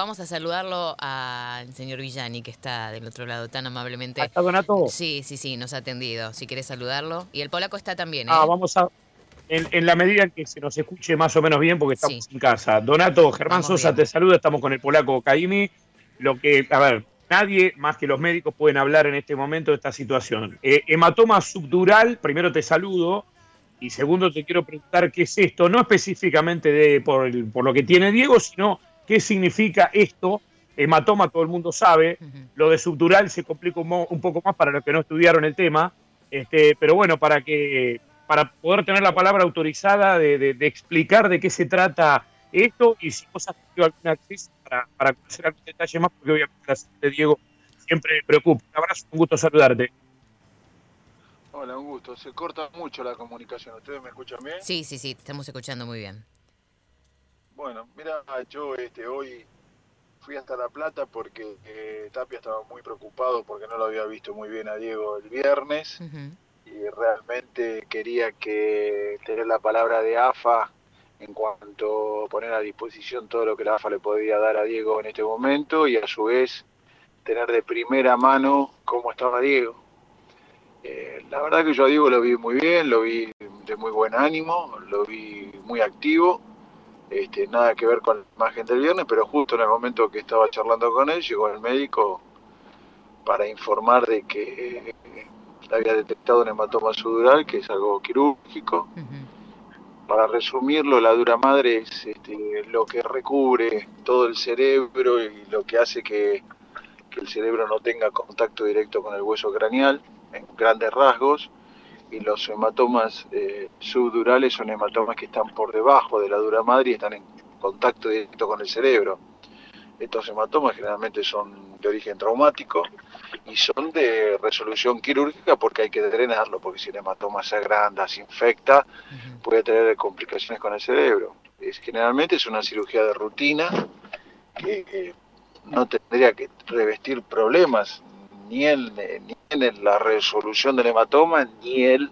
vamos a saludarlo al señor Villani, que está del otro lado tan amablemente. ¿Está Donato? Sí, sí, sí, nos ha atendido. Si querés saludarlo. Y el polaco está también, ¿eh? Ah, vamos a. En, la medida que se nos escuche más o menos bien, porque estamos en casa. Donato, Germán Sosa te saluda, estamos con el polaco Caimi. Lo que, a ver, nadie más que los médicos pueden hablar en este momento de esta situación. Eh, hematoma subdural, primero te saludo. Y segundo, te quiero preguntar qué es esto, no específicamente de, por, por lo que tiene Diego, sino qué significa esto. Hematoma todo el mundo sabe, lo de subdural se complica un, poco más para los que no estudiaron el tema, este, pero bueno, para que para poder tener la palabra autorizada de, explicar de qué se trata esto y si vos has tenido alguna acceso para, para conocer algún detalle más, porque obviamente la de Diego siempre me preocupa. Un abrazo, un gusto saludarte. Hola, un gusto. Se corta mucho la comunicación. ¿Ustedes me escuchan bien? Sí, sí, sí, te estamos escuchando muy bien. Bueno, mira, yo este, hoy fui hasta La Plata porque eh, Tapia estaba muy preocupado porque no lo había visto muy bien a Diego el viernes y realmente quería que tener la palabra de AFA en cuanto a poner a disposición todo lo que la AFA le podía dar a Diego en este momento y a su vez tener de primera mano cómo estaba Diego. Eh, la verdad que yo a Diego lo vi muy bien, lo vi de muy buen ánimo, lo vi muy activo este, nada que ver con la imagen del viernes, pero justo en el momento que estaba charlando con él, llegó el médico para informar de que había detectado un hematoma sudural, que es algo quirúrgico. Para resumirlo, la dura madre es este, lo que recubre todo el cerebro y lo que hace que, que el cerebro no tenga contacto directo con el hueso craneal, en grandes rasgos y los hematomas eh, subdurales son hematomas que están por debajo de la dura madre y están en contacto directo con el cerebro. Estos hematomas generalmente son de origen traumático y son de resolución quirúrgica porque hay que drenarlo, porque si el hematoma se agranda, se infecta, puede tener complicaciones con el cerebro. Es, generalmente es una cirugía de rutina que no tendría que revestir problemas ni en, ni en la resolución del hematoma, ni, el,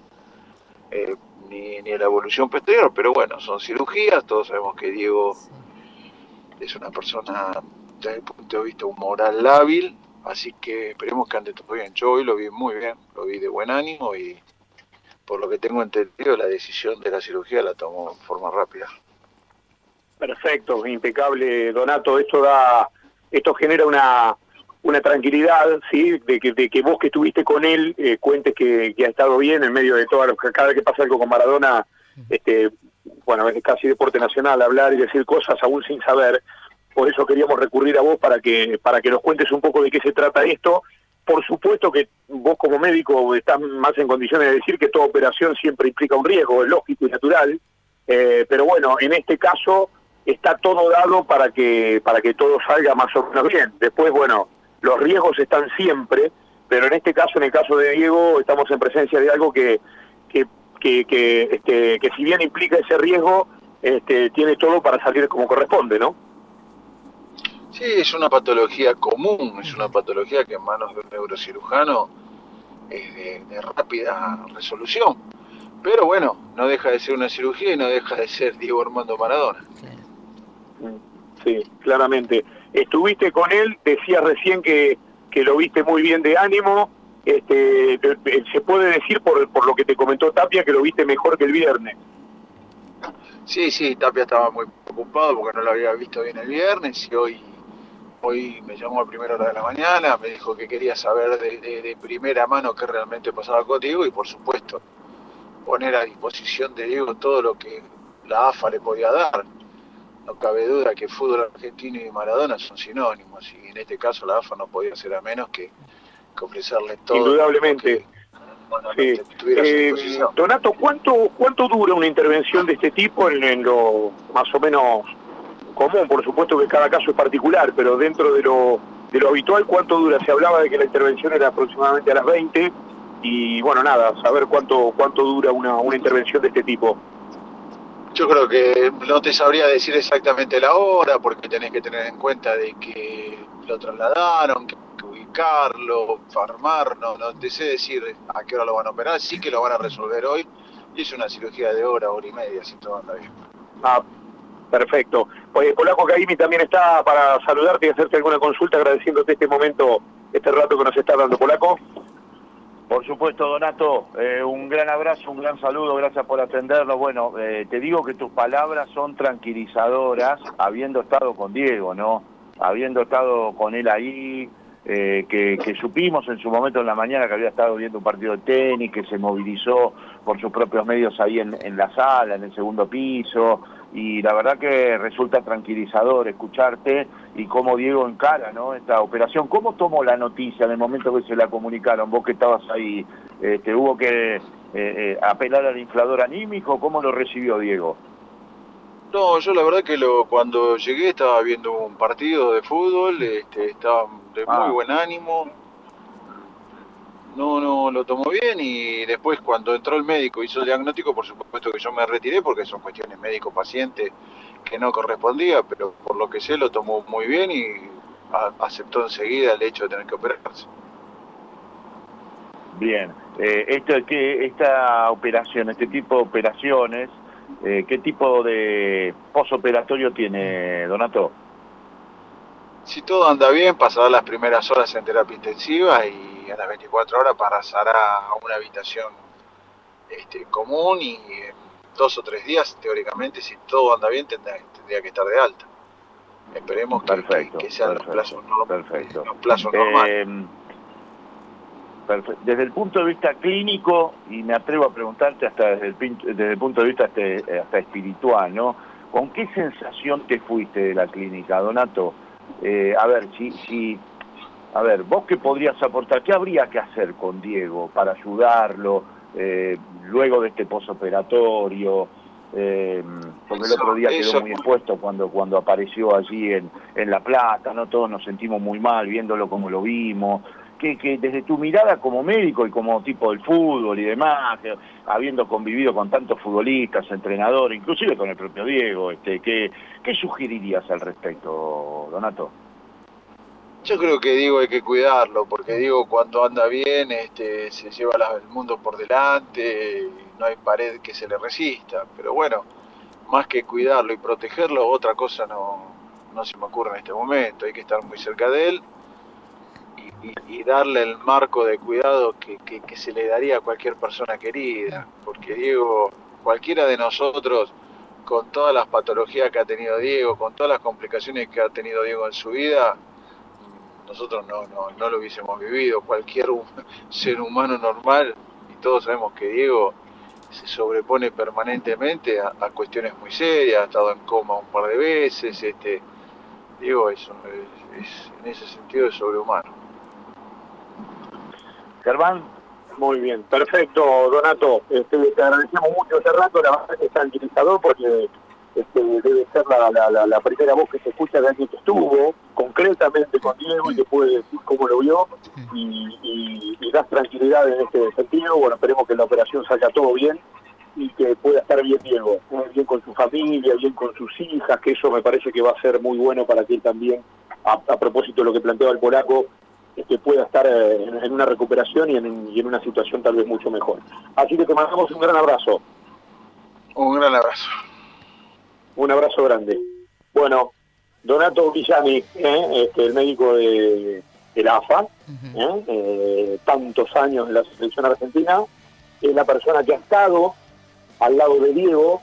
eh, ni, en la evolución posterior. Pero bueno, son cirugías, todos sabemos que Diego es una persona, desde el punto de vista moral hábil, así que esperemos que ande todo bien. Yo hoy lo vi muy bien, lo vi de buen ánimo y por lo que tengo entendido la decisión de la cirugía la tomó en forma rápida. Perfecto, impecable, Donato. Esto da, esto genera una una tranquilidad, ¿sí? De que, de que vos que estuviste con él eh, cuentes que, ha estado bien en medio de todo, cada vez que pasa algo con Maradona, este, bueno, es casi deporte nacional hablar y decir cosas aún sin saber. Por eso queríamos recurrir a vos para que, para que nos cuentes un poco de qué se trata esto. Por supuesto que vos como médico estás más en condiciones de decir que toda operación siempre implica un riesgo, es lógico y natural, eh, pero bueno, en este caso está todo dado para que, para que todo salga más o menos bien. Después, bueno, los riesgos están siempre, pero en este caso, en el caso de Diego, estamos en presencia de algo que, que, que, este, que si bien implica ese riesgo, este, tiene todo para salir como corresponde, ¿no? Sí, es una patología común, es una patología que en manos de un neurocirujano es de, rápida resolución. Pero bueno, no deja de ser una cirugía y no deja de ser Diego Armando Maradona. Sí, claramente. Estuviste con él, decías recién que, que lo viste muy bien de ánimo. Este, se puede decir por, por lo que te comentó Tapia que lo viste mejor que el viernes. Sí, sí, Tapia estaba muy preocupado porque no lo había visto bien el viernes y hoy, hoy me llamó a primera hora de la mañana, me dijo que quería saber de, de primera mano qué realmente pasaba contigo y por supuesto poner a disposición de Diego todo lo que la AFA le podía dar no cabe duda que fútbol argentino y Maradona son sinónimos y en este caso la AFA no podía ser a menos que, ofrecerle todo. Indudablemente. Eh, Donato, ¿cuánto, ¿cuánto dura una intervención de este tipo en, lo más o menos común? Por supuesto que cada caso es particular, pero dentro de lo, de lo habitual, ¿cuánto dura? Se hablaba de que la intervención era aproximadamente a las 20 y bueno, nada, saber cuánto, cuánto dura una, una intervención de este tipo. Yo creo que no te sabría decir exactamente la hora porque tenés que tener en cuenta de que lo trasladaron, que, ubicarlo, farmar, no, no te sé decir a qué hora lo van a operar, sí que lo van a resolver hoy y es una cirugía de hora, hora y media, si todo anda bien. Ah, Perfecto. Pues Polaco Caimi también está para saludarte y hacerte alguna consulta, agradeciéndote este momento, este rato que nos está dando, Polaco. Por supuesto, Donato, eh, un gran abrazo, un gran saludo, gracias por atenderlo. Bueno, eh, te digo que tus palabras son tranquilizadoras, habiendo estado con Diego, ¿no? Habiendo estado con él ahí, eh, que, supimos en su momento en la mañana que había estado viendo un partido de tenis, que se movilizó por sus propios medios ahí en la sala, en el segundo piso, y la verdad que resulta tranquilizador escucharte y cómo Diego encara ¿no? esta operación. ¿Cómo tomó la noticia en el momento que se la comunicaron? Vos que estabas ahí, este, ¿hubo que eh, eh, apelar al inflador anímico? ¿Cómo lo recibió Diego? No, yo la verdad que lo, cuando llegué estaba viendo un partido de fútbol, este, estaba de muy ah. buen ánimo, no, no lo tomó bien y después cuando entró el médico hizo el diagnóstico, por supuesto que yo me retiré porque son cuestiones médico-paciente que no correspondía, pero por lo que sé lo tomó muy bien y aceptó enseguida el hecho de tener que operarse. Bien, eh, esto, que esta operación, este tipo de operaciones, eh, ¿qué tipo de posoperatorio tiene Donato? Si todo anda bien, pasará las primeras horas en terapia intensiva y a las 24 horas pasará a una habitación este, común y en dos o tres días, teóricamente, si todo anda bien, tendría, que estar de alta. Esperemos que, perfecto, que, sea perfecto, perfecto. Em, desde el punto de vista clínico, y me atrevo a preguntarte hasta desde el, desde el punto de vista este, hasta, espiritual, ¿no? ¿Con qué sensación te fuiste de la clínica, Donato? Eh, a ver, si, si a ver, vos qué podrías aportar, qué habría que hacer con Diego para ayudarlo eh, luego de este posoperatorio, eh, porque el otro día quedó muy expuesto cuando cuando apareció allí en, en La Plata, no todos nos sentimos muy mal viéndolo como lo vimos, que, que desde tu mirada como médico y como tipo del fútbol y demás, habiendo convivido con tantos futbolistas, entrenadores, inclusive con el propio Diego, este, ¿qué, ¿qué sugerirías al respecto, Donato? Yo creo que digo hay que cuidarlo, porque digo cuando anda bien este, se lleva el mundo por delante, no hay pared que se le resista, pero bueno, más que cuidarlo y protegerlo, otra cosa no, no se me ocurre en este momento, hay que estar muy cerca de él y, darle el marco de cuidado que, que, se le daría a cualquier persona querida, porque Diego, cualquiera de nosotros, con todas las patologías que ha tenido Diego, con todas las complicaciones que ha tenido Diego en su vida, nosotros no, no, no lo hubiésemos vivido. Cualquier ser humano normal, y todos sabemos que Diego se sobrepone permanentemente a, cuestiones muy serias, ha estado en coma un par de veces, este, Diego es, es, en ese sentido es sobrehumano. Muy bien, perfecto, Donato. Este, te agradecemos mucho ese rato, la verdad tranquilizador porque este, debe ser la, la, primera voz que se escucha de alguien que estuvo concretamente con Diego y que puede decir cómo lo vio y, y, das tranquilidad en este sentido. Bueno, esperemos que la operación salga todo bien y que pueda estar bien Diego, bien con su familia, bien con sus hijas, que eso me parece que va a ser muy bueno para que él también, a, propósito de lo que planteaba el polaco, que pueda estar eh, en, una recuperación y en, y en una situación tal vez mucho mejor. Así que te mandamos un gran abrazo. Un gran abrazo. Un abrazo grande. Bueno, Donato Villani, ¿eh? este, el médico de, la AFA, ¿eh? Eh, tantos años en la selección argentina, es la persona que ha estado al lado de Diego